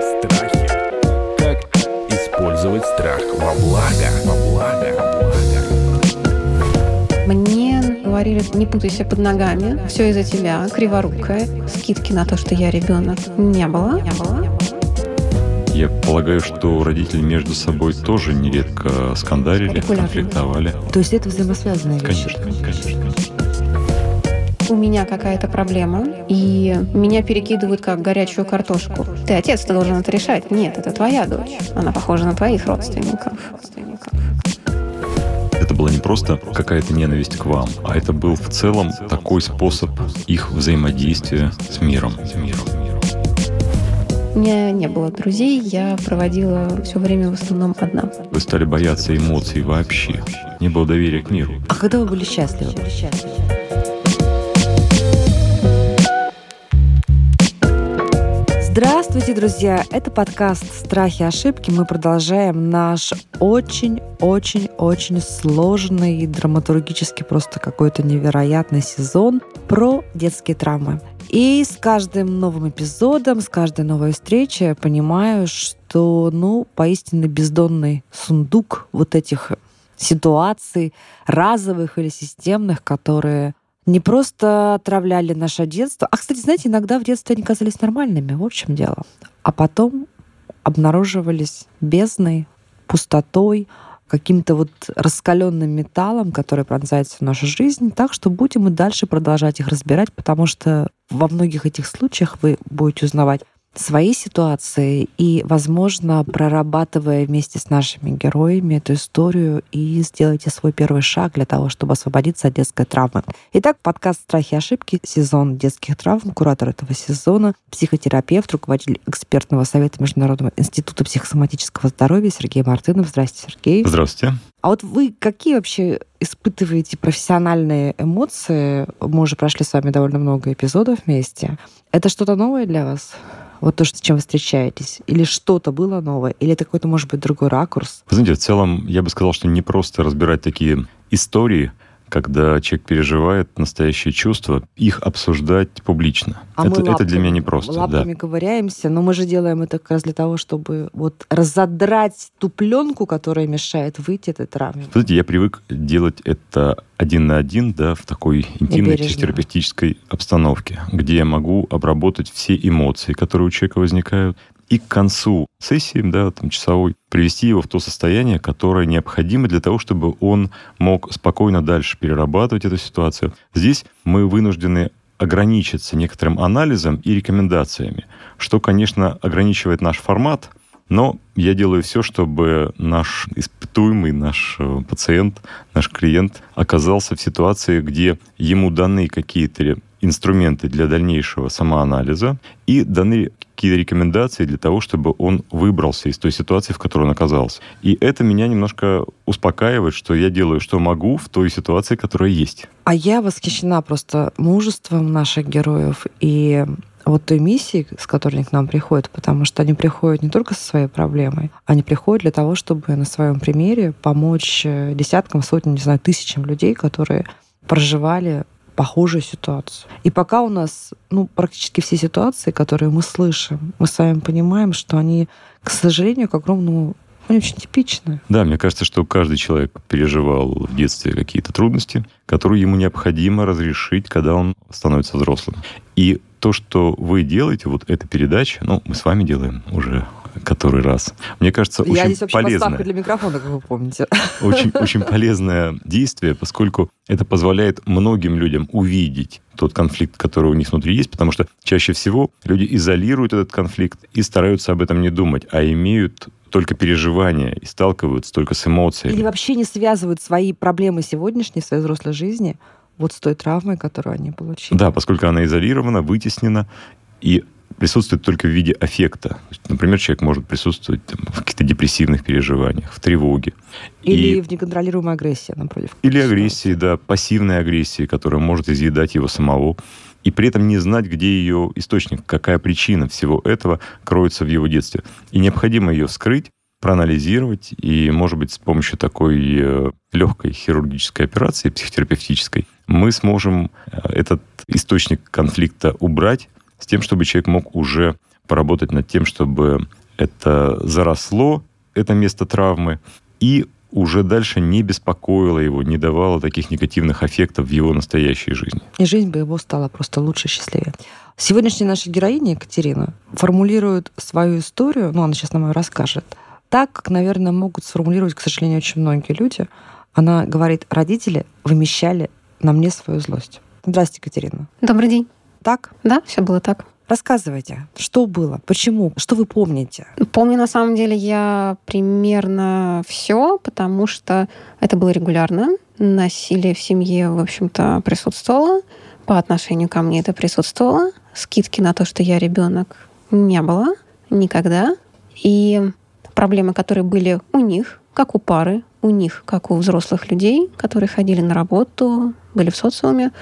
Страхи. Как использовать страх во благо? Во благо. Мне говорили, не путайся под ногами, все из-за тебя, криворукая. Скидки на то, что я ребенок, не было. Не было. Я полагаю, что родители между собой тоже нередко скандалили, конфликтовали. То есть это взаимосвязанные вещи? Конечно, конечно, конечно. У меня какая-то проблема, и меня перекидывают как горячую картошку. Ты отец, ты должен это решать. Нет, это твоя дочь. Она похожа на твоих родственников. родственников. Это была не просто какая-то ненависть к вам, а это был в целом такой способ их взаимодействия с миром. С миром. У меня не было друзей, я проводила все время в основном одна. Вы стали бояться эмоций вообще. Не было доверия к миру. А когда вы были счастливы? Здравствуйте, друзья! Это подкаст «Страхи и ошибки». Мы продолжаем наш очень-очень-очень сложный, и драматургически просто какой-то невероятный сезон про детские травмы. И с каждым новым эпизодом, с каждой новой встречей я понимаю, что, ну, поистине бездонный сундук вот этих ситуаций, разовых или системных, которые не просто отравляли наше детство. А, кстати, знаете, иногда в детстве они казались нормальными, в общем дело. А потом обнаруживались бездной, пустотой, каким-то вот раскаленным металлом, который пронзает всю нашу жизнь. Так что будем и дальше продолжать их разбирать, потому что во многих этих случаях вы будете узнавать свои ситуации и, возможно, прорабатывая вместе с нашими героями эту историю и сделайте свой первый шаг для того, чтобы освободиться от детской травмы. Итак, подкаст «Страхи и ошибки», сезон детских травм, куратор этого сезона, психотерапевт, руководитель экспертного совета Международного института психосоматического здоровья Сергей Мартынов. Здравствуйте, Сергей. Здравствуйте. А вот вы какие вообще испытываете профессиональные эмоции? Мы уже прошли с вами довольно много эпизодов вместе. Это что-то новое для вас? Вот то, с чем вы встречаетесь? Или что-то было новое? Или это какой-то, может быть, другой ракурс? Вы знаете, в целом, я бы сказал, что не просто разбирать такие истории, когда человек переживает настоящие чувства, их обсуждать публично. А это, мы это для лапками- меня не просто. Лапками ковыряемся, но мы же делаем это как раз для того, чтобы вот разодрать ту пленку, которая мешает выйти этой травме. Знаете, я привык делать это один на один, да, в такой интимной бережно. психотерапевтической обстановке, где я могу обработать все эмоции, которые у человека возникают, и к концу сессии, да, там, часовой, привести его в то состояние, которое необходимо для того, чтобы он мог спокойно дальше перерабатывать эту ситуацию. Здесь мы вынуждены ограничиться некоторым анализом и рекомендациями, что, конечно, ограничивает наш формат, но я делаю все, чтобы наш испытуемый, наш э, пациент, наш клиент оказался в ситуации, где ему даны какие-то инструменты для дальнейшего самоанализа и даны какие-то рекомендации для того, чтобы он выбрался из той ситуации, в которой он оказался. И это меня немножко успокаивает, что я делаю, что могу в той ситуации, которая есть. А я восхищена просто мужеством наших героев и вот той миссией, с которой они к нам приходят, потому что они приходят не только со своей проблемой, они приходят для того, чтобы на своем примере помочь десяткам, сотням, не знаю, тысячам людей, которые проживали похожую ситуацию. И пока у нас, ну, практически все ситуации, которые мы слышим, мы с вами понимаем, что они, к сожалению, к огромному, они очень типичны. Да, мне кажется, что каждый человек переживал в детстве какие-то трудности, которые ему необходимо разрешить, когда он становится взрослым. И то, что вы делаете, вот эта передача, ну, мы с вами делаем уже который раз. Мне кажется, Я очень здесь вообще полезное. для микрофона, как вы помните. очень, очень полезное действие, поскольку это позволяет многим людям увидеть тот конфликт, который у них внутри есть, потому что чаще всего люди изолируют этот конфликт и стараются об этом не думать, а имеют только переживания и сталкиваются только с эмоциями. Или вообще не связывают свои проблемы сегодняшней, своей взрослой жизни вот с той травмой, которую они получили. Да, поскольку она изолирована, вытеснена и присутствует только в виде аффекта. Например, человек может присутствовать там, в каких-то депрессивных переживаниях, в тревоге. Или И- в неконтролируемой агрессии, напротив. Или агрессии, да, пассивной агрессии, которая может изъедать его самого. И при этом не знать, где ее источник, какая причина всего этого кроется в его детстве. И необходимо ее вскрыть, проанализировать, и, может быть, с помощью такой э, легкой хирургической операции, психотерапевтической, мы сможем э, этот источник конфликта убрать с тем, чтобы человек мог уже поработать над тем, чтобы это заросло, это место травмы, и уже дальше не беспокоило его, не давало таких негативных эффектов в его настоящей жизни. И жизнь бы его стала просто лучше, счастливее. Сегодняшняя наша героиня Екатерина формулирует свою историю, ну, она сейчас нам ее расскажет, так, как, наверное, могут сформулировать, к сожалению, очень многие люди. Она говорит, родители вымещали на мне свою злость. Здравствуйте, Екатерина. Добрый день. Так? Да, все было так. Рассказывайте, что было, почему, что вы помните? Помню, на самом деле, я примерно все, потому что это было регулярно. Насилие в семье, в общем-то, присутствовало. По отношению ко мне это присутствовало. Скидки на то, что я ребенок, не было никогда. И проблемы, которые были у них, как у пары, у них, как у взрослых людей, которые ходили на работу, были в социуме,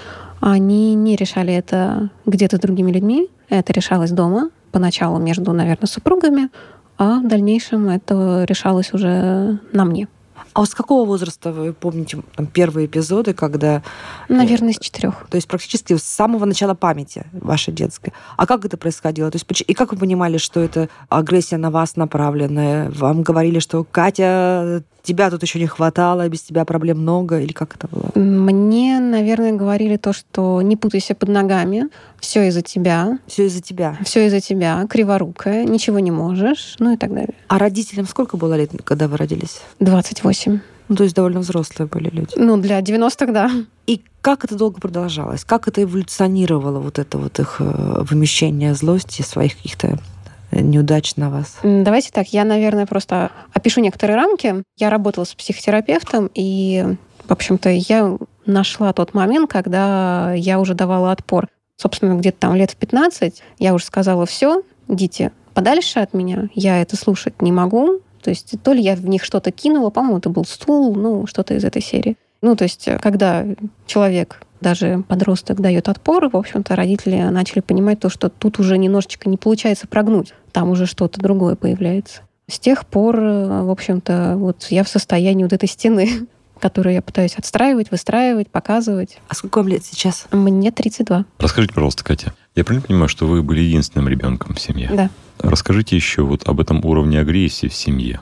они не решали это где-то другими людьми, это решалось дома, поначалу между, наверное, супругами, а в дальнейшем это решалось уже на мне. А вот с какого возраста вы помните там, первые эпизоды, когда... Наверное, с четырех. То есть практически с самого начала памяти вашей детской. А как это происходило? То есть, и как вы понимали, что это агрессия на вас направленная? Вам говорили, что Катя, тебя тут еще не хватало, без тебя проблем много, или как это было? Мне, наверное, говорили то, что не путайся под ногами, все из-за тебя. Все из-за тебя. Все из-за тебя, криворукая, ничего не можешь, ну и так далее. А родителям сколько было лет, когда вы родились? 28. Ну, то есть довольно взрослые были люди. Ну, для 90-х, да. И как это долго продолжалось? Как это эволюционировало, вот это вот их э, вымещение злости, своих каких-то неудач на вас? Давайте так, я, наверное, просто опишу некоторые рамки. Я работала с психотерапевтом, и, в общем-то, я нашла тот момент, когда я уже давала отпор. Собственно, где-то там лет в 15 я уже сказала, все, идите подальше от меня, я это слушать не могу. То есть то ли я в них что-то кинула, по-моему, это был стул, ну, что-то из этой серии. Ну, то есть, когда человек даже подросток дает отпор, в общем-то, родители начали понимать то, что тут уже немножечко не получается прогнуть, там уже что-то другое появляется. С тех пор, в общем-то, вот я в состоянии вот этой стены, которую я пытаюсь отстраивать, выстраивать, показывать. А сколько вам лет сейчас? Мне 32. Расскажите, пожалуйста, Катя, я правильно понимаю, что вы были единственным ребенком в семье? Да. Расскажите еще вот об этом уровне агрессии в семье.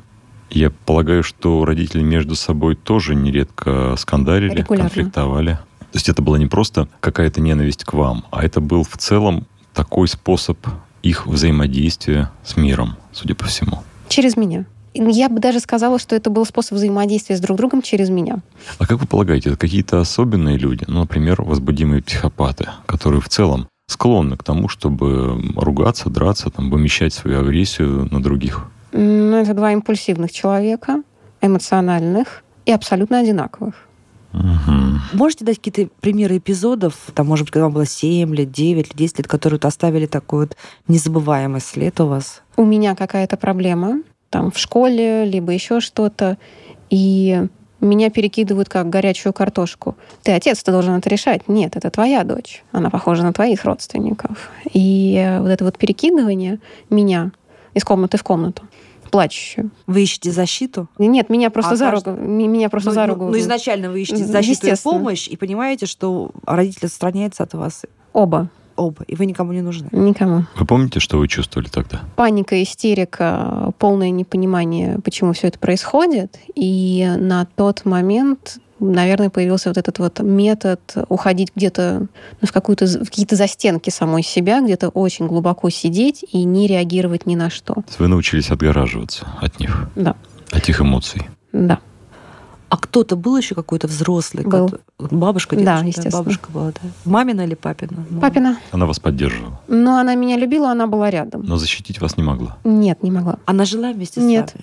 Я полагаю, что родители между собой тоже нередко скандалили, Регулярно. конфликтовали. То есть это была не просто какая-то ненависть к вам, а это был в целом такой способ их взаимодействия с миром, судя по всему. Через меня. Я бы даже сказала, что это был способ взаимодействия с друг другом через меня. А как вы полагаете, это какие-то особенные люди, ну, например, возбудимые психопаты, которые в целом склонны к тому, чтобы ругаться, драться, там, вымещать свою агрессию на других? Ну, это два импульсивных человека, эмоциональных и абсолютно одинаковых. Угу. Можете дать какие-то примеры эпизодов, там, может быть, когда вам было 7 лет, 9 лет, 10 лет, которые вот оставили такой вот незабываемый след у вас? У меня какая-то проблема, там, в школе, либо еще что-то, и меня перекидывают как горячую картошку. Ты отец, ты должен это решать. Нет, это твоя дочь. Она похожа на твоих родственников. И вот это вот перекидывание меня из комнаты в комнату, плачущую. Вы ищете защиту? Нет, меня просто А за каждый- руку. Меня просто ну, за ну, руку. ну, изначально вы ищете М, защиту и помощь, и понимаете, что родители отстраняются от вас Оба. оба, и вы никому не нужны. Никому. Вы помните, что вы чувствовали тогда? Паника, истерика, полное непонимание, почему все это происходит. И на тот момент, наверное, появился вот этот вот метод уходить где-то ну, в, какую-то, в какие-то застенки самой себя, где-то очень глубоко сидеть и не реагировать ни на что. Вы научились отгораживаться от них, Да, от их эмоций. да. А кто-то был еще какой-то взрослый? Был. кото- Бабушка, Да, дедушка? естественно. Бабушка была, да. Мамина или папина? Мама. Папина. Она вас поддерживала, Но она меня любила, она была рядом. но защитить вас не могла. Нет, не могла. Она жила вместе с Нет.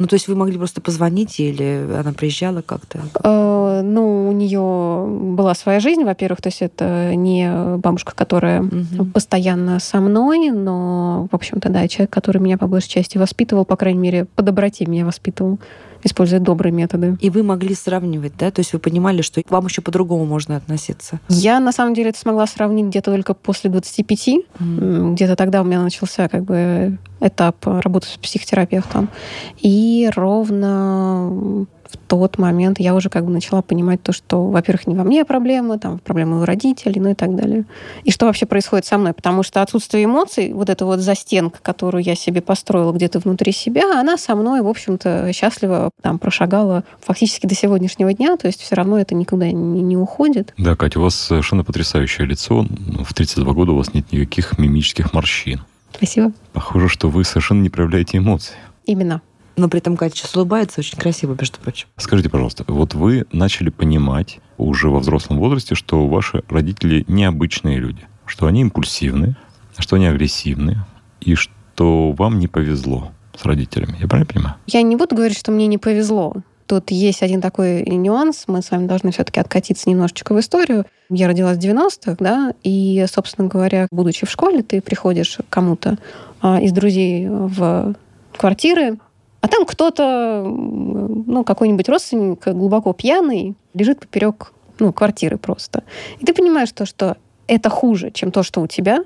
Ну, то есть вы могли просто позвонить, или она приезжала как-то? Э, ну, у нее была своя жизнь, во-первых, то есть это не бабушка, которая Мгм. постоянно со мной, но, в общем-то, да, человек, который меня по большей части воспитывал, по крайней мере, по доброте меня воспитывал. используя добрые методы. И вы могли сравнивать, да? То есть вы понимали, что к вам еще по-другому можно относиться? Я, на самом деле, это смогла сравнить где-то только после 25. Mm. Где-то тогда у меня начался как бы этап работы с психотерапевтом. И ровно в тот момент я уже как бы начала понимать то, что, во-первых, не во мне проблемы, там, проблемы у родителей, ну и так далее. И что вообще происходит со мной? Потому что отсутствие эмоций, вот эта вот застенка, которую я себе построила где-то внутри себя, она со мной, в общем-то, счастливо там прошагала фактически до сегодняшнего дня, то есть все равно это никуда не, не уходит. Да, Катя, у вас совершенно потрясающее лицо. В 32 года у вас нет никаких мимических морщин. Спасибо. Похоже, что вы совершенно не проявляете эмоций. Именно но при этом Катя сейчас улыбается очень красиво, между прочим. Скажите, пожалуйста, вот вы начали понимать уже во взрослом возрасте, что ваши родители необычные люди, что они импульсивны, что они агрессивны, и что вам не повезло с родителями. Я правильно понимаю? Я не буду говорить, что мне не повезло. Тут есть один такой нюанс. Мы с вами должны все-таки откатиться немножечко в историю. Я родилась в 90-х, да, и, собственно говоря, будучи в школе, ты приходишь к кому-то а, из друзей в квартиры, а там кто-то, ну, какой-нибудь родственник глубоко пьяный, лежит поперек ну, квартиры просто. И ты понимаешь то, что это хуже, чем то, что у тебя,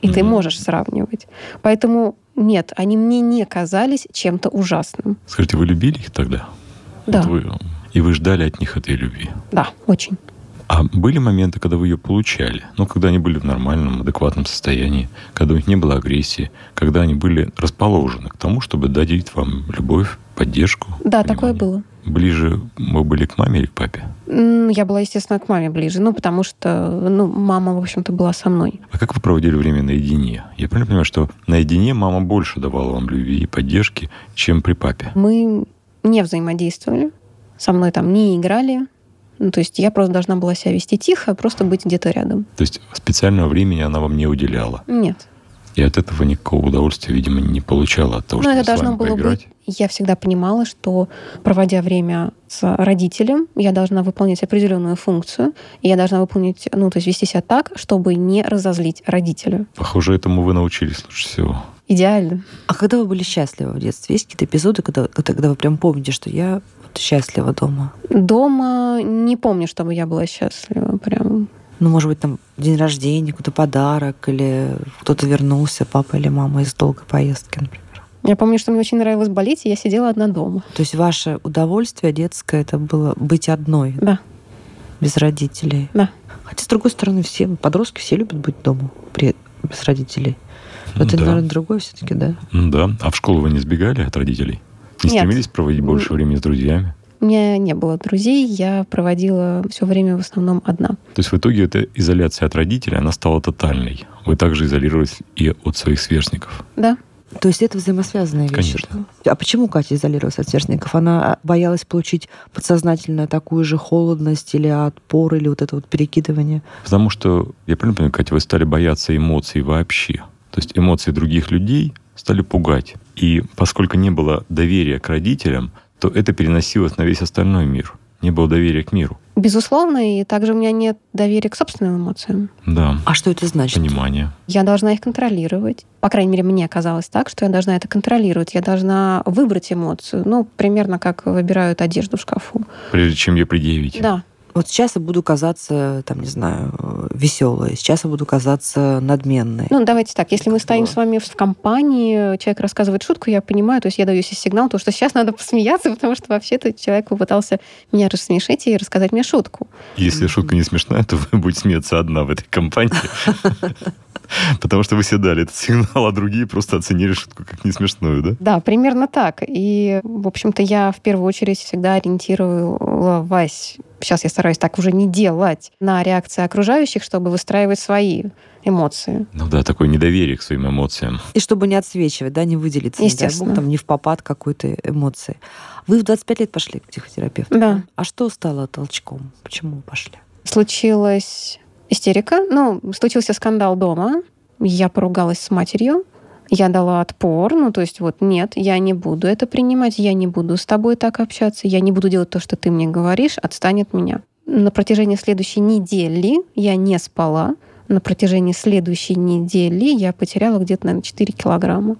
и mm-hmm. ты можешь сравнивать. Поэтому нет, они мне не казались чем-то ужасным. Скажите, вы любили их тогда? Да. Вот вы, и вы ждали от них этой любви? Да, очень. А были моменты, когда вы ее получали? Ну, когда они были в нормальном, адекватном состоянии, когда у них не было агрессии, когда они были расположены к тому, чтобы дать вам любовь, поддержку? Да, понимание? такое было. Ближе вы были к маме или к папе? Я была, естественно, к маме ближе, ну, потому что, ну, мама, в общем-то, была со мной. А как вы проводили время наедине? Я правильно понимаю, что наедине мама больше давала вам любви и поддержки, чем при папе? Мы не взаимодействовали, со мной там не играли, ну, то есть я просто должна была себя вести тихо, просто быть где-то рядом. То есть специального времени она вам не уделяла? Нет. И от этого никакого удовольствия, видимо, не получала от того, Но что это должно было поиграть. быть. Я всегда понимала, что проводя время с родителем, я должна выполнять определенную функцию, и я должна выполнить, ну, то есть вести себя так, чтобы не разозлить родителя. Похоже, этому вы научились лучше всего. Идеально. А когда вы были счастливы в детстве? Есть какие-то эпизоды, когда, когда вы прям помните, что я вот счастлива дома? Дома не помню, чтобы я была счастлива. Прям ну, может быть, там день рождения, какой-то подарок, или кто-то вернулся, папа или мама из долгой поездки, например. Я помню, что мне очень нравилось болеть, и я сидела одна дома. То есть ваше удовольствие детское это было быть одной? Да. Без родителей? Да. Хотя, с другой стороны, все подростки все любят быть дома при, без родителей. Но это, да. наверное, другое все-таки, да? Да. А в школу вы не сбегали от родителей? Не Нет. стремились проводить больше времени с друзьями? У меня не было друзей, я проводила все время в основном одна. То есть в итоге эта изоляция от родителей, она стала тотальной. Вы также изолировались и от своих сверстников. Да. То есть это взаимосвязанные вещи. Конечно. Да? А почему Катя изолировалась от сверстников? Она боялась получить подсознательно такую же холодность или отпор, или вот это вот перекидывание? Потому что, я правильно понимаю, Катя, вы стали бояться эмоций вообще. То есть эмоции других людей стали пугать. И поскольку не было доверия к родителям, то это переносилось на весь остальной мир. Не было доверия к миру. Безусловно, и также у меня нет доверия к собственным эмоциям. Да. А что это значит? Понимание. Я должна их контролировать. По крайней мере, мне казалось так, что я должна это контролировать. Я должна выбрать эмоцию. Ну, примерно как выбирают одежду в шкафу. Прежде чем ее предъявить. Да. Вот сейчас я буду казаться, там, не знаю, веселой, сейчас я буду казаться надменной. Ну, давайте так, если мы стоим с вами в компании, человек рассказывает шутку, я понимаю, то есть я даю себе сигнал, то, что сейчас надо посмеяться, потому что вообще-то человек попытался меня рассмешить и рассказать мне шутку. Если шутка не смешная, то вы будете смеяться одна в этой компании. Потому что вы себе дали этот сигнал, а другие просто оценили шутку как не смешную, да? Да, примерно так. И, в общем-то, я в первую очередь всегда ориентировалась, сейчас я стараюсь так уже не делать, на реакции окружающих, чтобы выстраивать свои эмоции. Ну да, такое недоверие к своим эмоциям. И чтобы не отсвечивать, да, не выделиться, не дай Естественно. там, не в попад какой-то эмоции. Вы в 25 лет пошли к психотерапевту? Да. А что стало толчком? Почему вы пошли? Случилась истерика. Ну, случился скандал дома. Я поругалась с матерью. Я дала отпор, ну то есть вот нет, я не буду это принимать, я не буду с тобой так общаться, я не буду делать то, что ты мне говоришь, отстань от меня. На протяжении следующей недели я не спала. На протяжении следующей недели я потеряла где-то, наверное, 4 килограмма.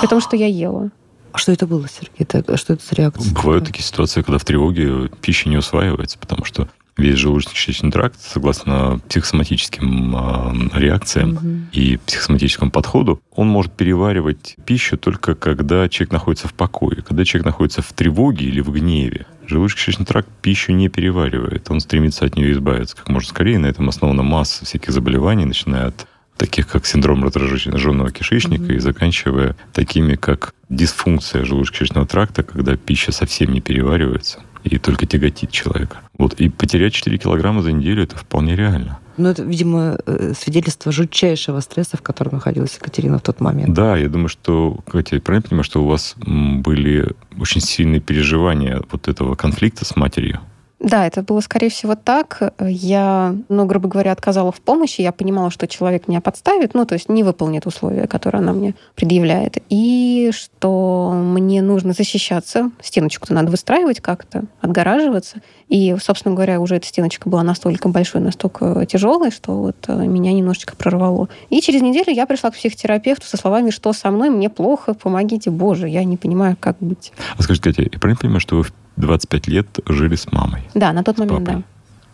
При том, что я ела. А что это было, Сергей? Это, что это за реакция? Бывают такие ситуации, когда в тревоге пища не усваивается, потому что весь желудочно-кишечный тракт, согласно психосоматическим э, реакциям Угу. и психосоматическому подходу, он может переваривать пищу только когда человек находится в покое. Когда человек находится в тревоге или в гневе, желудочно-кишечный тракт пищу не переваривает. Он стремится от нее избавиться как можно скорее. На этом основана масса всяких заболеваний, начиная от таких как синдром раздражительного кишечника Мгм. и заканчивая такими, как дисфункция желудочно-кишечного тракта, когда пища совсем не переваривается и только тяготит человека. Вот. И потерять 4 килограмма за неделю это вполне реально. Ну, это, видимо, э, свидетельство жутчайшего стресса, в котором находилась Екатерина в тот момент. Да, я думаю, что, Катя, я правильно понимаю, что у вас были очень сильные переживания вот этого конфликта с матерью? Да, это было, скорее всего, так. Я, ну, грубо говоря, отказала в помощи. Я понимала, что человек меня подставит, ну, то есть не выполнит условия, которые она мне предъявляет. И что мне нужно защищаться. Стеночку-то надо выстраивать как-то, отгораживаться. И, собственно говоря, уже эта стеночка была настолько большой, настолько тяжелой, что вот э, меня немножечко прорвало. И через неделю я пришла к психотерапевту со словами, что со мной, мне плохо, помогите, боже, я не понимаю, как быть. А скажите, Катя, я правильно понимаю, что вы 25 лет жили с мамой? Да, на тот момент, папой? да,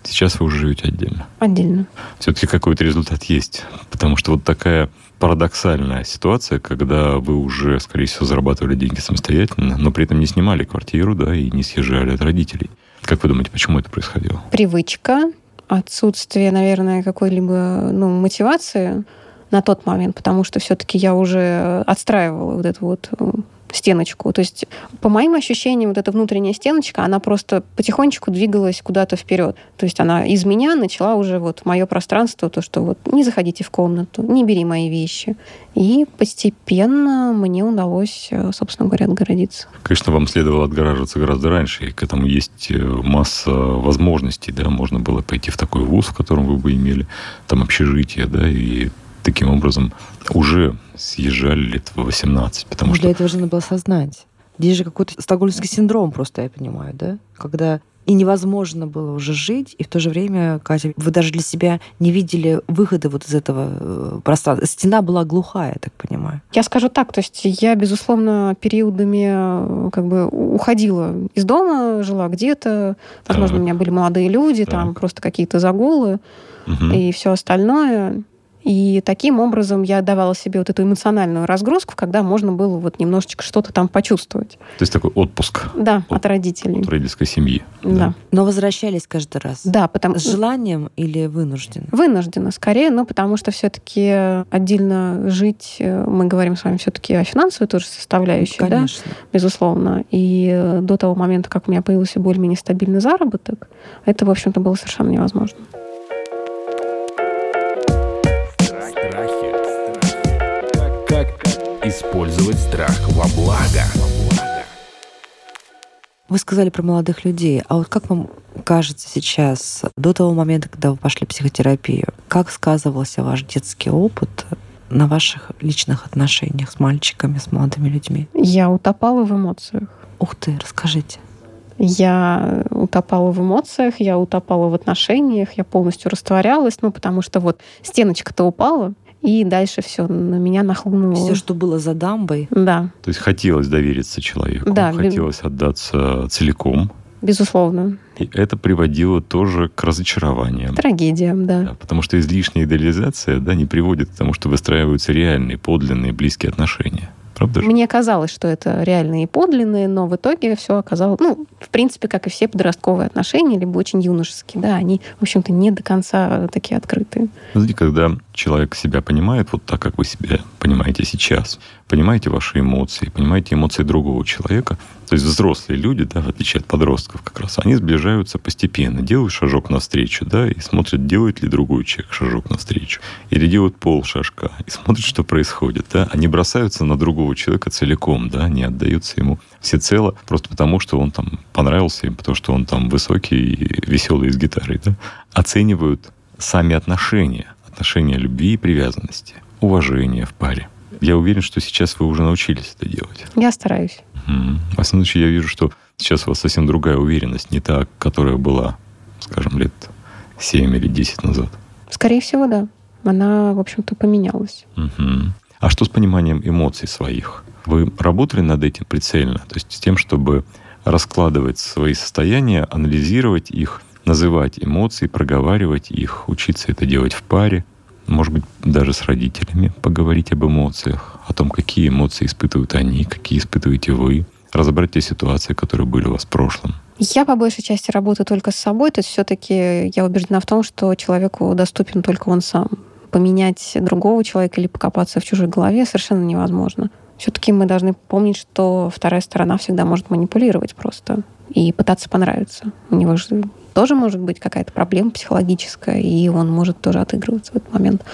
Сейчас вы уже живете отдельно. отдельно. Все-таки какой-то результат есть. Потому что вот такая парадоксальная ситуация, когда вы уже, скорее всего, зарабатывали деньги самостоятельно, но при этом не снимали квартиру, да, и не съезжали от родителей. Как вы думаете, почему это происходило? привычка, отсутствие, наверное, какой-либо ну, мотивации на тот момент, потому что все-таки я уже отстраивала вот эту вот э, стеночку. То есть, по моим ощущениям, вот эта внутренняя стеночка, она просто потихонечку двигалась куда-то вперед. То есть она из меня начала уже вот мое пространство, то, что вот не заходите в комнату, не бери мои вещи. И постепенно мне удалось, э, собственно говоря, отгородиться. Конечно, вам следовало отгораживаться гораздо раньше, и к этому есть э, масса возможностей, да, можно было пойти в такой вуз, в котором вы бы имели там общежитие, да, и таким образом уже съезжали лет в 18, потому Ну, что Для этого же надо было осознать. Здесь же какой-то стокгольмский синдром просто, я понимаю, да? Когда и невозможно было уже жить, и в то же время, Катя, вы даже для себя не видели выхода вот из этого э, пространства. Стена была глухая, я так понимаю. Я скажу так, то есть я, безусловно, периодами э, как бы уходила из дома, жила где-то. Возможно, Так. у меня были молодые люди, там Так. просто какие-то загулы Мгм. и все остальное. И таким образом я давала себе вот эту эмоциональную разгрузку, когда можно было вот немножечко что-то там почувствовать. То есть такой отпуск Да, От- от родителей. от родительской семьи. Да. Но возвращались каждый раз. Да, потому С желанием или вынужденно? Вынуждена скорее, но потому что все-таки отдельно жить, э, мы говорим с вами все-таки о финансовой тоже составляющей, да? Конечно. безусловно. И до того момента, как у меня появился более-менее стабильный заработок, это, в общем-то, было совершенно невозможно. Использовать страх во благо? Вы сказали про молодых людей. А вот как вам кажется сейчас, до того момента, когда вы пошли в психотерапию, как сказывался ваш детский опыт на ваших личных отношениях с мальчиками, с молодыми людьми? Я утопала в эмоциях. Ух ты, расскажите. Я утопала в эмоциях, я утопала в отношениях, я полностью растворялась, ну, потому что вот стеночка-то упала, и дальше все на меня нахлынуло. Все, что было за дамбой, Да, То есть хотелось довериться человеку, Да, бе- хотелось отдаться целиком. безусловно. И это приводило тоже к разочарованиям. Трагедия, да. Да, потому что излишняя идеализация да, не приводит к тому, что выстраиваются реальные, подлинные, близкие отношения. Правда же? Мне казалось, что это реальные и подлинные, но в итоге все оказалось, ну, в принципе, как и все подростковые отношения, либо очень юношеские, да, они, в общем-то, не до конца такие открытые. Знаете, когда человек себя понимает вот так, как вы себя понимаете сейчас, понимаете ваши эмоции, понимаете эмоции другого человека, то есть взрослые люди, да, в отличие от подростков как раз, они сближаются постепенно, делают шажок навстречу, да, и смотрят, делает ли другой человек шажок навстречу, или делают пол шажка, и смотрят, что происходит, да, они бросаются на другого человека целиком, да, не отдаются ему всецело, просто потому, что он там понравился им, потому что он там высокий и веселый с гитарой, да, оценивают сами отношения, отношения любви и привязанности, уважения в паре. Я уверен, что сейчас вы уже научились это делать. Я стараюсь. Во всяком случае, я вижу, что сейчас у вас совсем другая уверенность, не та, которая была, скажем, лет 7 или 10 назад. Скорее всего, да. Она, в общем-то, поменялась. Мгм. А что с пониманием эмоций своих? Вы работали над этим прицельно? То есть с тем, чтобы раскладывать свои состояния, анализировать их, называть эмоции, проговаривать их, учиться это делать в паре, может быть, даже с родителями поговорить об эмоциях, о том, какие эмоции испытывают они, какие испытываете вы, разобрать те ситуации, которые были у вас в прошлом. Я по большей части работаю только с собой, то есть все-таки я убеждена в том, что человеку доступен только он сам. Поменять другого человека или покопаться в чужой голове совершенно невозможно. Все-таки мы должны помнить, что вторая сторона всегда может манипулировать просто и пытаться понравиться. У него же тоже может быть какая-то проблема психологическая, и он может тоже отыгрываться в этот момент.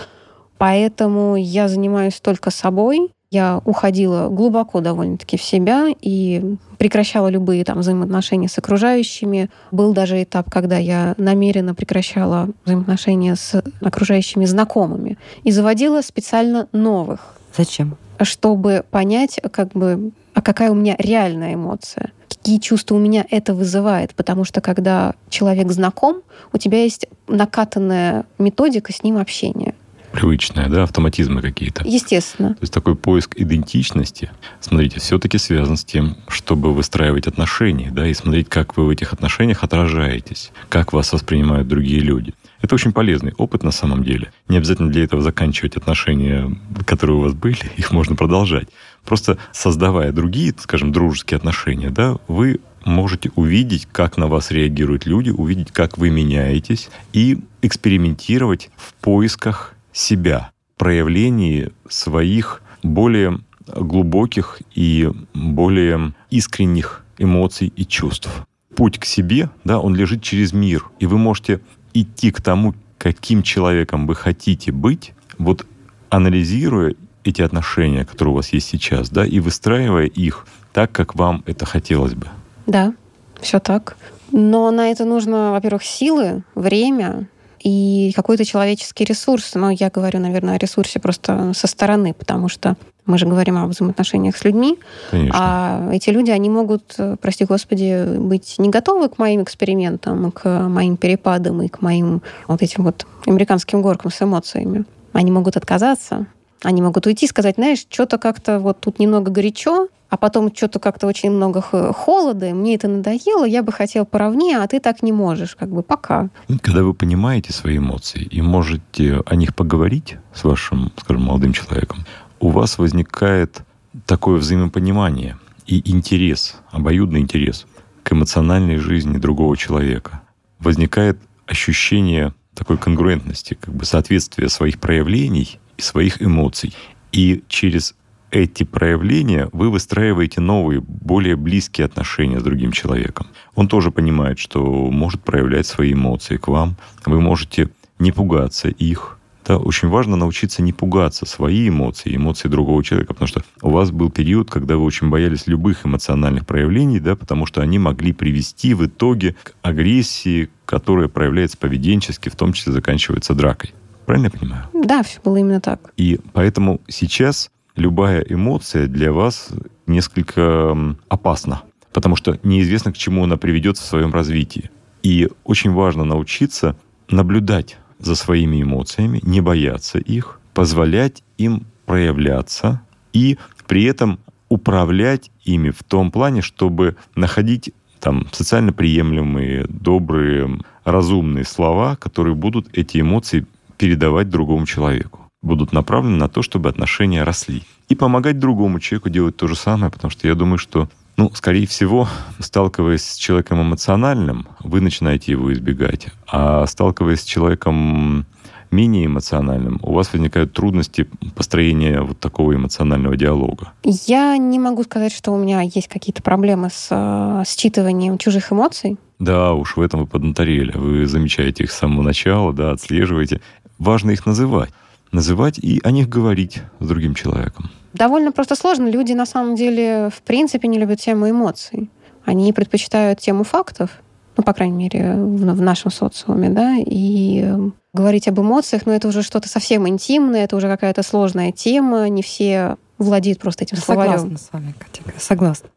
Поэтому я занимаюсь только собой. Я уходила глубоко довольно-таки в себя и прекращала любые там взаимоотношения с окружающими. Был даже этап, когда я намеренно прекращала взаимоотношения с окружающими знакомыми и заводила специально новых. Зачем? Чтобы понять, как бы, а какая у меня реальная эмоция какие чувства у меня это вызывает, потому что когда человек знаком, у тебя есть накатанная методика с ним общения. Привычная, да, автоматизмы какие-то. Естественно. То есть такой поиск идентичности, смотрите, все-таки связан с тем, чтобы выстраивать отношения, да, и смотреть, как вы в этих отношениях отражаетесь, как вас воспринимают другие люди. Это очень полезный опыт на самом деле. Не обязательно для этого заканчивать отношения, которые у вас были, их можно продолжать. Просто создавая другие, скажем, дружеские отношения, да, вы можете увидеть, как на вас реагируют люди, увидеть, как вы меняетесь, и экспериментировать в поисках себя, проявлении своих более глубоких и более искренних эмоций и чувств. Путь к себе, да, он лежит через мир, и вы можете идти к тому, каким человеком вы хотите быть, вот анализируя эти отношения, которые у вас есть сейчас, да, и выстраивая их так, как вам это хотелось бы. Да, все так. Но на это нужно, во-первых, силы, время и какой-то человеческий ресурс. Но я говорю, наверное, о ресурсе просто со стороны, потому что мы же говорим о взаимоотношениях с людьми, Конечно. а эти люди, они могут, прости господи, быть не готовы к моим экспериментам, к моим перепадам и к моим вот этим вот американским горкам с эмоциями. Они могут отказаться, они могут уйти и сказать, знаешь, что-то как-то вот тут немного горячо, а потом что-то как-то очень много холода, и мне это надоело, я бы хотел поровнее, а ты так не можешь, как бы пока. Когда вы понимаете свои эмоции и можете о них поговорить с вашим, скажем, молодым человеком, у вас возникает такое взаимопонимание и интерес, обоюдный интерес к эмоциональной жизни другого человека. Возникает ощущение такой конгруентности, как бы соответствия своих проявлений своих эмоций. И через эти проявления вы выстраиваете новые, более близкие отношения с другим человеком. Он тоже понимает, что может проявлять свои эмоции к вам. Вы можете не пугаться их, да, очень важно научиться не пугаться свои эмоции, эмоции другого человека, потому что у вас был период, когда вы очень боялись любых эмоциональных проявлений, да, потому что они могли привести в итоге к агрессии, которая проявляется поведенчески, в том числе заканчивается дракой. Правильно я понимаю? Да, все было именно так. И поэтому сейчас любая эмоция для вас несколько опасна, потому что неизвестно, к чему она приведет в своем развитии. И очень важно научиться наблюдать за своими эмоциями, не бояться их, позволять им проявляться и при этом управлять ими в том плане, чтобы находить там социально приемлемые, добрые, разумные слова, которые будут эти эмоции передавать другому человеку. Будут направлены на то, чтобы отношения росли. И помогать другому человеку делать то же самое, потому что я думаю, что, ну, скорее всего, сталкиваясь с человеком эмоциональным, вы начинаете его избегать. А сталкиваясь с человеком менее эмоциональным, у вас возникают трудности построения вот такого эмоционального диалога? Я не могу сказать, что у меня есть какие-то проблемы с э, считыванием чужих эмоций. Да, уж в этом вы поднаторели. Вы замечаете их с самого начала, да, отслеживаете важно их называть. Называть и о них говорить с другим человеком. Довольно просто сложно. Люди на самом деле в принципе не любят тему эмоций. Они предпочитают тему фактов, ну, по крайней мере, в, нашем социуме, да, и э, говорить об эмоциях, но ну, это уже что-то совсем интимное, это уже какая-то сложная тема, не все владеет просто этим словарем. Согласна с вами, Катя, согласна.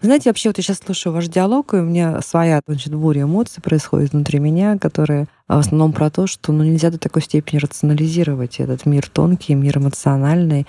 Вы знаете, вообще вот я сейчас слушаю ваш диалог, и у меня своя значит, буря эмоций происходит внутри меня, которые в основном про то, что ну, нельзя до такой степени рационализировать этот мир тонкий, мир эмоциональный.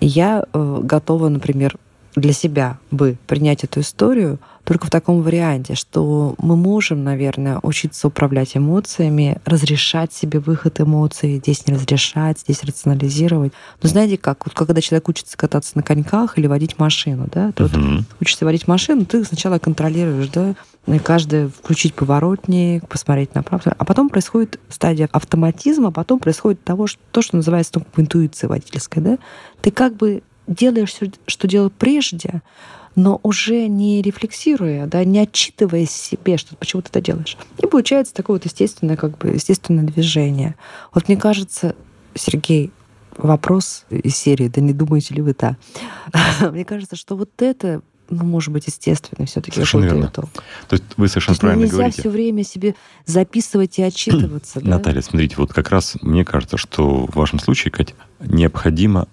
И я э, готова, например, для себя бы принять эту историю только в таком варианте, что мы можем, наверное, учиться управлять эмоциями, разрешать себе выход эмоций, здесь не разрешать, здесь рационализировать. Но знаете как, вот когда человек учится кататься на коньках или водить машину, да, то Мгм. вот учишься водить машину, ты сначала контролируешь, да, и каждый включить поворотник, посмотреть направо, а потом происходит стадия автоматизма, а потом происходит того, что, то, что называется ну, интуиция водительская, да, ты как бы делаешь все, что делал прежде, но уже не рефлексируя, да, не отчитываясь себе, что почему ты это делаешь. И получается такое вот естественное, как бы, естественное движение. Вот мне кажется, Сергей, вопрос из серии, да не думаете ли вы так? Мне кажется, что вот это ну, может быть, естественно, все-таки Совершенно верно. То есть вы совершенно То есть правильно нельзя говорите. все время себе записывать и отчитываться. да? Наталья, смотрите, вот как раз мне кажется, что в вашем случае, Катя, необходимо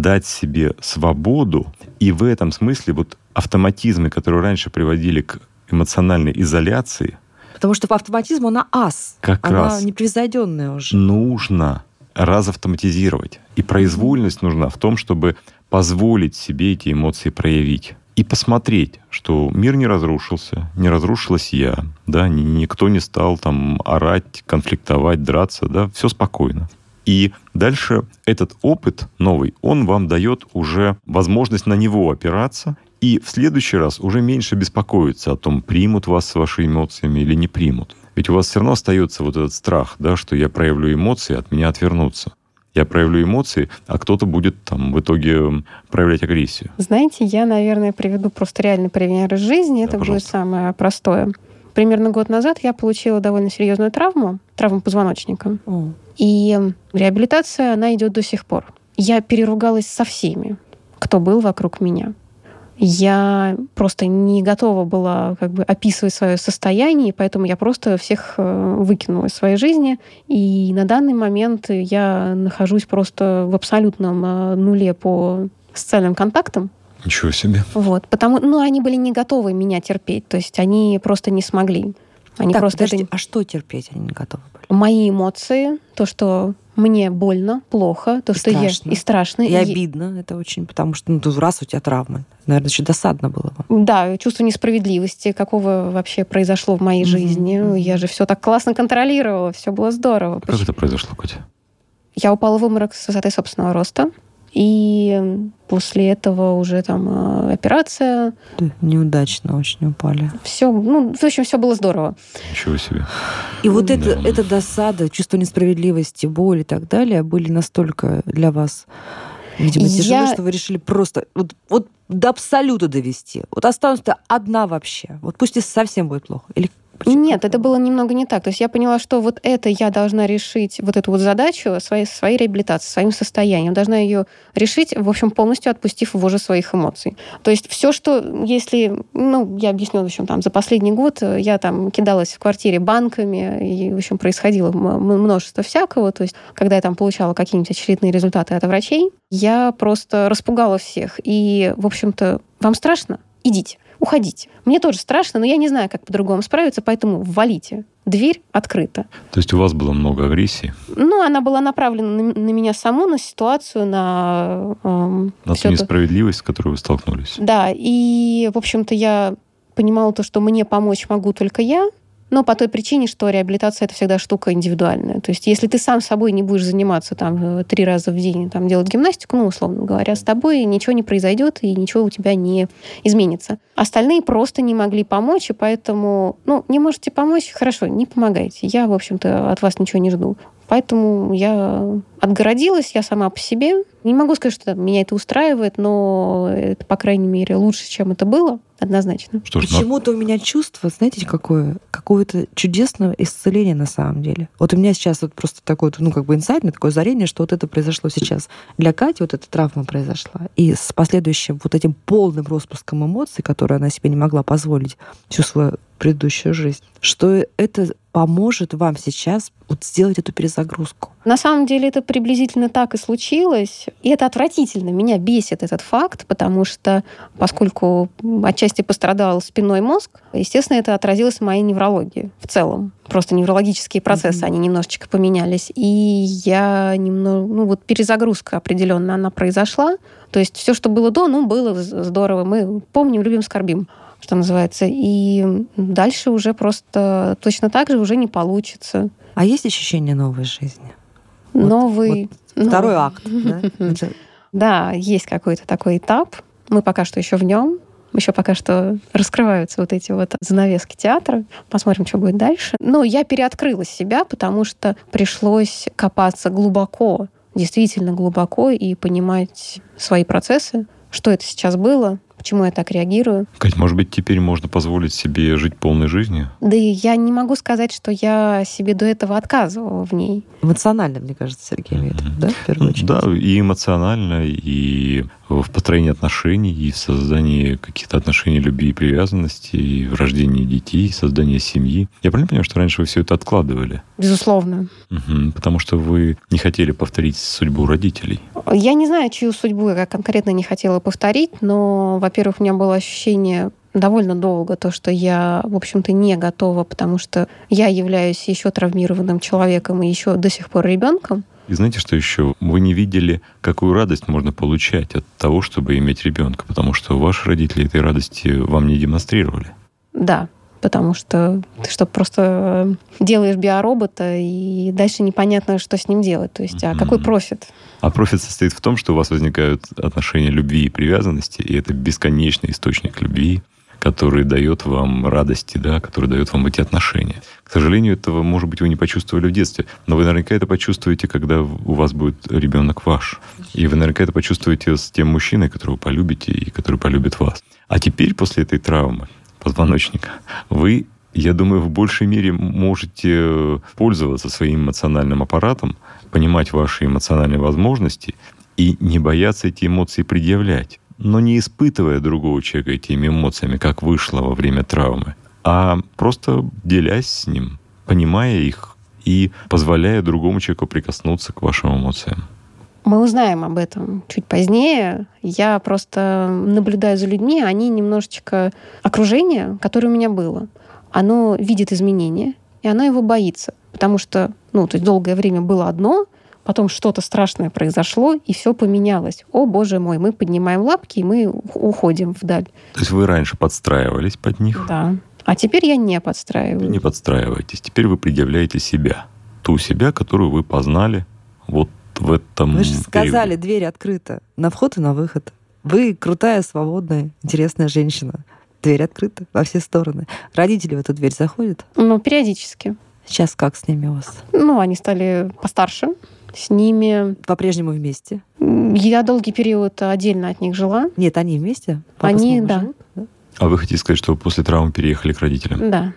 дать себе свободу, и в этом смысле вот автоматизмы, которые раньше приводили к эмоциональной изоляции, Потому что по автоматизму она ас. Как она раз. непревзойденная уже. нужно разавтоматизировать. И произвольность нужна в том, чтобы позволить себе эти эмоции проявить. И посмотреть, что мир не разрушился, не разрушилась я, да, ни- никто не стал там орать, конфликтовать, драться, да, все спокойно. И дальше этот опыт новый, он вам дает уже возможность на него опираться, и в следующий раз уже меньше беспокоиться о том, примут вас с вашими эмоциями или не примут. Ведь у вас все равно остается вот этот страх, да, что я проявлю эмоции, от меня отвернутся. Я проявлю эмоции, а кто-то будет там в итоге проявлять агрессию. Знаете, я, наверное, приведу просто реальный пример из жизни. Да, Это будет пожалуйста. самое простое. Примерно год назад я получила довольно серьезную травму, травму позвоночника. О, И реабилитация, она идет до сих пор. Я переругалась со всеми, кто был вокруг меня. Я просто не готова была как бы описывать свое состояние, поэтому я просто всех э, выкинула из своей жизни. И на данный момент я нахожусь просто в абсолютном э, нуле по социальным контактам. Ничего себе. Вот, потому, ну, они были не готовы меня терпеть, то есть они просто не смогли. Они так, просто подождите, это- а что терпеть они не готовы были? мои эмоции, то, что мне больно, плохо, то, И что страшно. я и страшно, И обидно это очень, потому что ну, тут раз у тебя травмы. Наверное, еще досадно было вам. Да, чувство несправедливости, какого вообще произошло в моей Мгм, жизни. Я же все так классно контролировала, все было здорово. Как это произошло, Катя? Я упала в обморок с высоты собственного роста. И после этого уже там э, операция. Да, неудачно очень упали. Все, ну, в общем, все было здорово. Ничего себе. И вот это, Да. эта досада, чувство несправедливости, боль и так далее были настолько для вас, видимо, тяжело, Я- что вы решили просто вот, вот до абсолюта довести. Вот останусь-то одна вообще. Вот пусть и совсем будет плохо. Или почему? Нет, это было немного не так. То есть я поняла, что вот это я должна решить, вот эту вот задачу своей, своей реабилитации, своим состоянием. Должна ее решить, в общем, полностью отпустив вожжи своих эмоций. То есть все, что, если, ну, я объясню, в общем, там, за последний год э, я там кидалась в квартире банками, и, в общем, происходило множество всякого. То есть когда я там получала какие-нибудь очередные результаты от врачей, я просто распугала всех. И, в общем-то, вам страшно? Идите уходите. Мне тоже страшно, но я не знаю, как по-другому справиться, поэтому валите. Дверь открыта. То есть у вас было много агрессии, Ну, она была направлена на, на меня саму, на ситуацию, на... эм, на ту несправедливость, с которой вы столкнулись. Да, и, в общем-то, я понимала то, что мне помочь могу только я, но по той причине, что реабилитация это всегда штука индивидуальная. То есть, если ты сам собой не будешь заниматься там э, три раза в день, там делать гимнастику, ну, условно говоря, с тобой ничего не произойдет и ничего у тебя не изменится. Остальные просто не могли помочь, и поэтому, ну, не можете помочь, хорошо, не помогайте. Я, в общем-то, от вас ничего не жду. Поэтому я отгородилась, я сама по себе. Не могу сказать, что меня это устраивает, но это, по крайней мере, лучше, чем это было, однозначно. Что ж, Почему-то у меня чувство, знаете, какое? Какое-то чудесное исцеление на самом деле. Вот у меня сейчас вот просто такое, ну, как бы инсайт, такое озарение, что вот это произошло сейчас. Для Кати вот эта травма произошла. И с последующим вот этим полным распуском эмоций, которые она себе не могла позволить всю свою предыдущую жизнь, что это поможет вам сейчас вот сделать эту перезагрузку. На самом деле это приблизительно так и случилось. И это отвратительно. Меня бесит этот факт, потому что поскольку отчасти пострадал спинной мозг, естественно, это отразилось в моей неврологии в целом. Просто неврологические процессы, mm-hmm. они немножечко поменялись. И я немного... Ну вот перезагрузка определенно она произошла. То есть все, что было до, ну, было здорово. Мы помним, любим, скорбим что называется. И дальше уже просто точно так же уже не получится. А есть ощущение новой жизни? Новый... Вот второй акт, да? Да, есть какой-то такой этап. Мы пока что еще в нем. Еще пока что раскрываются вот эти вот занавески театра. Посмотрим, что будет дальше. Но я переоткрыла себя, потому что пришлось копаться глубоко, действительно глубоко и понимать свои процессы, что это сейчас было, почему я так реагирую. Кать, может быть, теперь можно позволить себе жить полной жизнью? Да и я не могу сказать, что я себе до этого отказывала в ней. Эмоционально, мне кажется, Сергей имеет, mm-hmm. да, в первую очередь? Да, и эмоционально, и в построении отношений, и в создании каких-то отношений любви и привязанности, и в рождении детей, и создании семьи. Я правильно понимаю, что раньше вы все это откладывали? Безусловно. Угу, потому что вы не хотели повторить судьбу родителей. Я не знаю, чью судьбу я конкретно не хотела повторить, но, во-первых, у меня было ощущение довольно долго то, что я, в общем-то, не готова, потому что я являюсь еще травмированным человеком и еще до сих пор ребенком. И знаете, что еще? Вы не видели, какую радость можно получать от того, чтобы иметь ребенка, потому что ваши родители этой радости вам не демонстрировали. Да, потому что ты что, просто э, делаешь биоробота, и дальше непонятно, что с ним делать. То есть, а какой профит? А профит состоит в том, что у вас возникают отношения любви и привязанности, и это бесконечный источник любви, который дает вам радости, да, который дает вам эти отношения. К сожалению, этого, может быть, вы не почувствовали в детстве, но вы наверняка это почувствуете, когда у вас будет ребенок ваш. И вы наверняка это почувствуете с тем мужчиной, которого полюбите и который полюбит вас. А теперь, после этой травмы позвоночника, вы я думаю, в большей мере можете пользоваться своим эмоциональным аппаратом, понимать ваши эмоциональные возможности и не бояться эти эмоции предъявлять но не испытывая другого человека этими эмоциями, как вышло во время травмы, а просто делясь с ним, понимая их и позволяя другому человеку прикоснуться к вашим эмоциям. Мы узнаем об этом чуть позднее. Я просто наблюдаю за людьми, они немножечко... Окружение, которое у меня было, оно видит изменения, и оно его боится. Потому что, ну, то есть долгое время было одно, потом что-то страшное произошло, и все поменялось. О, боже мой, мы поднимаем лапки, и мы уходим вдаль. То есть вы раньше подстраивались под них? Да. А теперь я не подстраиваюсь. Не подстраиваетесь. Теперь вы предъявляете себя. Ту себя, которую вы познали вот в этом Вы же сказали, периоде. дверь открыта. На вход и на выход. Вы крутая, свободная, интересная женщина. Дверь открыта во все стороны. Родители в эту дверь заходят? Ну, периодически. Сейчас как с ними у вас? Ну, они стали постарше с ними. По-прежнему вместе? Я долгий период отдельно от них жила. Нет, они вместе? Папа они, да. Живут, да. А вы хотите сказать, что после травмы переехали к родителям? Да.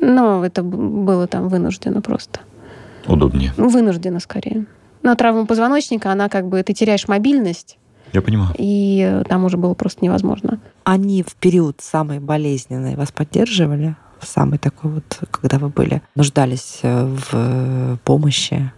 Но это было там вынуждено просто. Удобнее? Вынуждено скорее. Но травма позвоночника, она как бы, ты теряешь мобильность, я понимаю. И там уже было просто невозможно. Они в период самой болезненной вас поддерживали? В самый такой вот, когда вы были, нуждались э, в помощи?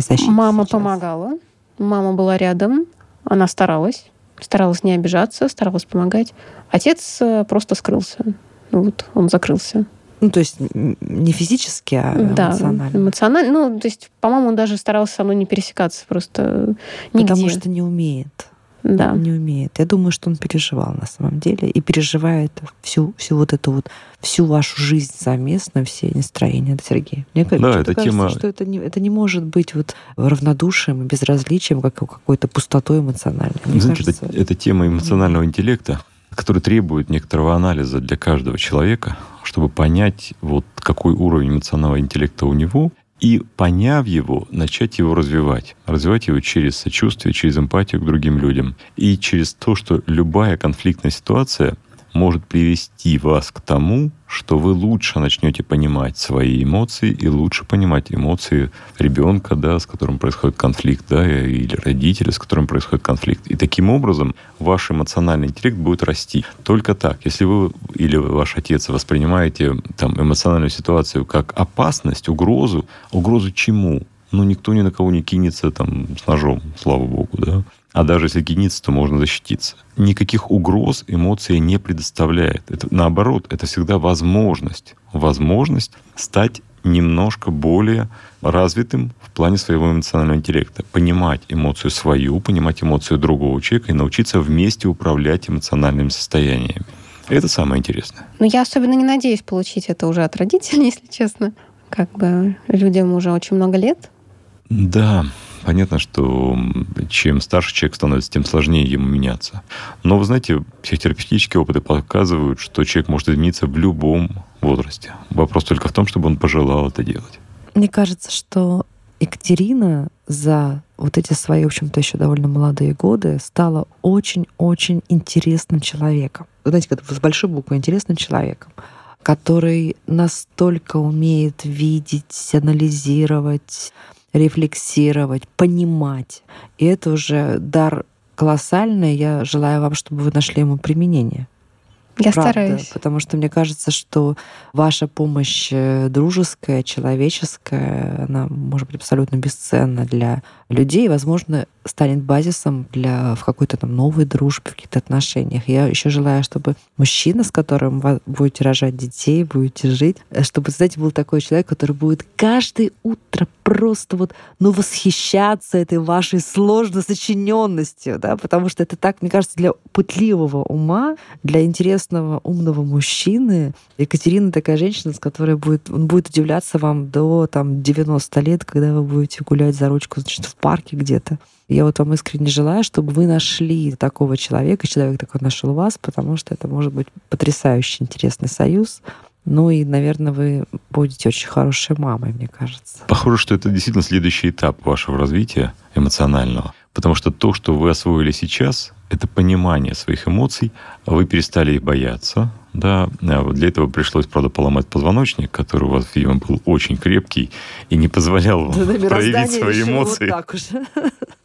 Защите Мама сейчас? помогала. Мама была рядом. Она старалась. Старалась не обижаться, старалась помогать. Отец э, просто скрылся. Вот, он закрылся. Ну, то есть не физически, а да, эмоционально. эмоционально. Ну, то есть, по-моему, он даже старался со мной не пересекаться просто нигде. Потому что не умеет да. не умеет. Я думаю, что он переживал на самом деле и переживает всю, всю вот эту вот всю вашу жизнь совместно, все настроения, да, Сергей? Мне да, эта кажется, тема... что это не, это не может быть вот равнодушием и безразличием, как какой-то пустотой эмоциональной. Мне Знаете, кажется... это, это тема эмоционального интеллекта, который требует некоторого анализа для каждого человека, чтобы понять, вот какой уровень эмоционального интеллекта у него, и, поняв его, начать его развивать. Развивать его через сочувствие, через эмпатию к другим людям. И через то, что любая конфликтная ситуация может привести вас к тому, что вы лучше начнете понимать свои эмоции и лучше понимать эмоции ребенка, да, с которым происходит конфликт, да, или родителя, с которым происходит конфликт. И таким образом ваш эмоциональный интеллект будет расти. Только так. Если вы или ваш отец воспринимаете там, эмоциональную ситуацию как опасность, угрозу, угрозу чему? Ну, никто ни на кого не кинется там с ножом, слава богу, да. А даже если кинется, то можно защититься. Никаких угроз эмоции не предоставляет. Это, наоборот, это всегда возможность. Возможность стать немножко более развитым в плане своего эмоционального интеллекта. Понимать эмоцию свою, понимать эмоцию другого человека и научиться вместе управлять эмоциональными состояниями. Это самое интересное. Но я особенно не надеюсь получить это уже от родителей, если честно. Как бы людям уже очень много лет. Да, понятно, что чем старше человек становится, тем сложнее ему меняться. Но, вы знаете, психотерапевтические опыты показывают, что человек может измениться в любом возрасте. Вопрос только в том, чтобы он пожелал это делать. Мне кажется, что Екатерина за вот эти свои, в общем-то, еще довольно молодые годы стала очень-очень интересным человеком. Знаете, как с большой буквы интересным человеком который настолько умеет видеть, анализировать, рефлексировать, понимать. И это уже дар колоссальный. Я желаю вам, чтобы вы нашли ему применение. Я Правда, стараюсь. Потому что мне кажется, что ваша помощь э, дружеская, человеческая, она может быть абсолютно бесценна для людей, возможно, станет базисом для в какой-то там новой дружбе, в каких-то отношениях. Я еще желаю, чтобы мужчина, с которым вы будете рожать детей, будете жить, э, чтобы, знаете, был такой человек, который будет каждое утро просто вот, ну, восхищаться этой вашей сложно сочиненностью, да, потому что это так, мне кажется, для пытливого ума, для интересного, умного мужчины Екатерина такая женщина, с которой будет, он будет удивляться вам до там 90 лет, когда вы будете гулять за ручку, значит, в парке где-то. Я вот вам искренне желаю, чтобы вы нашли такого человека, человек такой нашел вас, потому что это может быть потрясающе интересный союз. Ну и, наверное, вы будете очень хорошей мамой, мне кажется. Похоже, что это действительно следующий этап вашего развития эмоционального. Потому что то, что вы освоили сейчас, это понимание своих эмоций, вы перестали их бояться, да, а для этого пришлось, правда, поломать позвоночник, который у вас, видимо, был очень крепкий и не позволял вам Да, проявить свои эмоции. Вот так уже.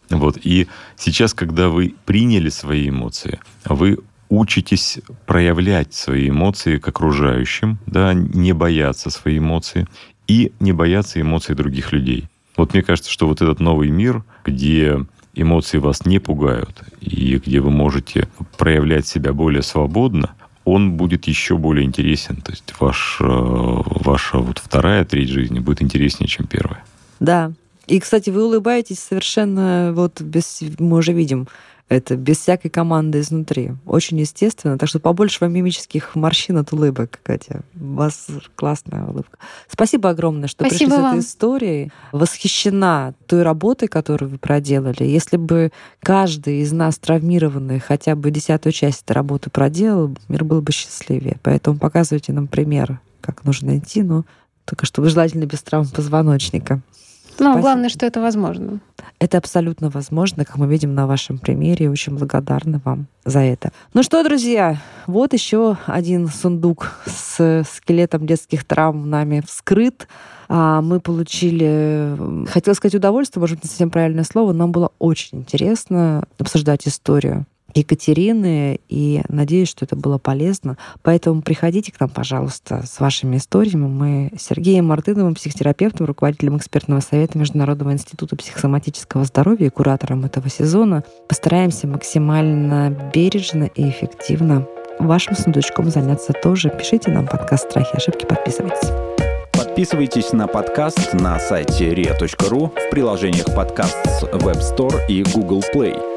Вот. И сейчас, когда вы приняли свои эмоции, вы учитесь проявлять свои эмоции к окружающим, да, не бояться свои эмоции и не бояться эмоций других людей. Вот мне кажется, что вот этот новый мир, где эмоции вас не пугают и где вы можете проявлять себя более свободно, он будет еще более интересен. То есть ваш, э, ваша вот вторая треть жизни будет интереснее, чем первая. Да. И, кстати, вы улыбаетесь совершенно вот без... Мы уже видим это без всякой команды изнутри. Очень естественно. Так что побольше вам мимических морщин от улыбок, Катя. У вас классная улыбка. Спасибо огромное, что Спасибо пришли с вам. этой историей. Восхищена той работой, которую вы проделали. Если бы каждый из нас травмированный хотя бы десятую часть этой работы проделал, мир был бы счастливее. Поэтому показывайте нам пример, как нужно идти, но только чтобы желательно без травм позвоночника. Ну, Спасибо. главное, что это возможно. Это абсолютно возможно, как мы видим на вашем примере. Очень благодарны вам за это. Ну что, друзья, вот еще один сундук с скелетом детских травм нами вскрыт. А мы получили, хотела сказать удовольствие, может быть, не совсем правильное слово, нам было очень интересно обсуждать историю Екатерины, и надеюсь, что это было полезно. Поэтому приходите к нам, пожалуйста, с вашими историями. Мы с Сергеем Мартыновым, психотерапевтом, руководителем экспертного совета Международного института психосоматического здоровья и куратором этого сезона, постараемся максимально бережно и эффективно вашим сундучком заняться тоже. Пишите нам подкаст «Страхи и ошибки», подписывайтесь. Подписывайтесь на подкаст на сайте ria.ru в приложениях подкаст с Web Store и Google Play.